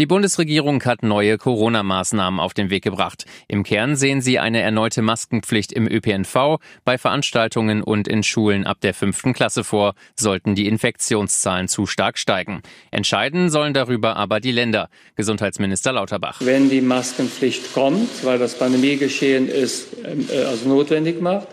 Die Bundesregierung hat neue Corona-Maßnahmen auf den Weg gebracht. Im Kern sehen sie eine erneute Maskenpflicht im ÖPNV, bei Veranstaltungen und in Schulen ab der fünften Klasse vor, sollten die Infektionszahlen zu stark steigen. Entscheiden sollen darüber aber die Länder. Gesundheitsminister Lauterbach. Wenn die Maskenpflicht kommt, weil das Pandemiegeschehen ist, äh, also notwendig macht,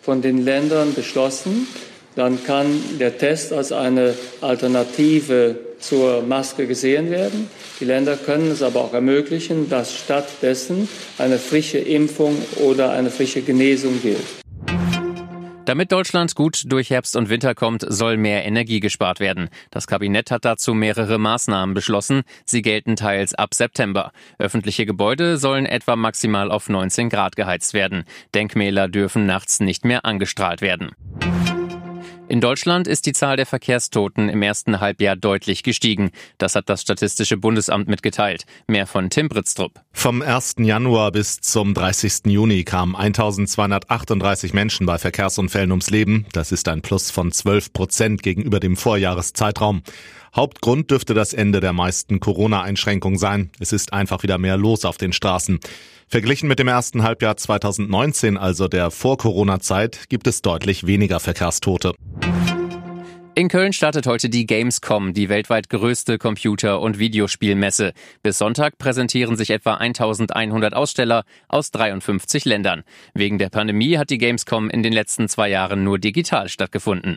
von den Ländern beschlossen, dann kann der Test als eine Alternative zur Maske gesehen werden. Die Länder können es aber auch ermöglichen, dass stattdessen eine frische Impfung oder eine frische Genesung gilt. Damit Deutschland gut durch Herbst und Winter kommt, soll mehr Energie gespart werden. Das Kabinett hat dazu mehrere Maßnahmen beschlossen. Sie gelten teils ab September. Öffentliche Gebäude sollen etwa maximal auf 19 Grad geheizt werden. Denkmäler dürfen nachts nicht mehr angestrahlt werden. In Deutschland ist die Zahl der Verkehrstoten im ersten Halbjahr deutlich gestiegen. Das hat das Statistische Bundesamt mitgeteilt. Mehr von Tim Britztrup. Vom 1. Januar bis zum 30. Juni kamen 1238 Menschen bei Verkehrsunfällen ums Leben. Das ist ein Plus von 12 Prozent gegenüber dem Vorjahreszeitraum. Hauptgrund dürfte das Ende der meisten Corona-Einschränkungen sein. Es ist einfach wieder mehr los auf den Straßen. Verglichen mit dem ersten Halbjahr 2019, also der Vor-Corona-Zeit, gibt es deutlich weniger Verkehrstote. In Köln startet heute die Gamescom, die weltweit größte Computer- und Videospielmesse. Bis Sonntag präsentieren sich etwa 1100 Aussteller aus 53 Ländern. Wegen der Pandemie hat die Gamescom in den letzten zwei Jahren nur digital stattgefunden.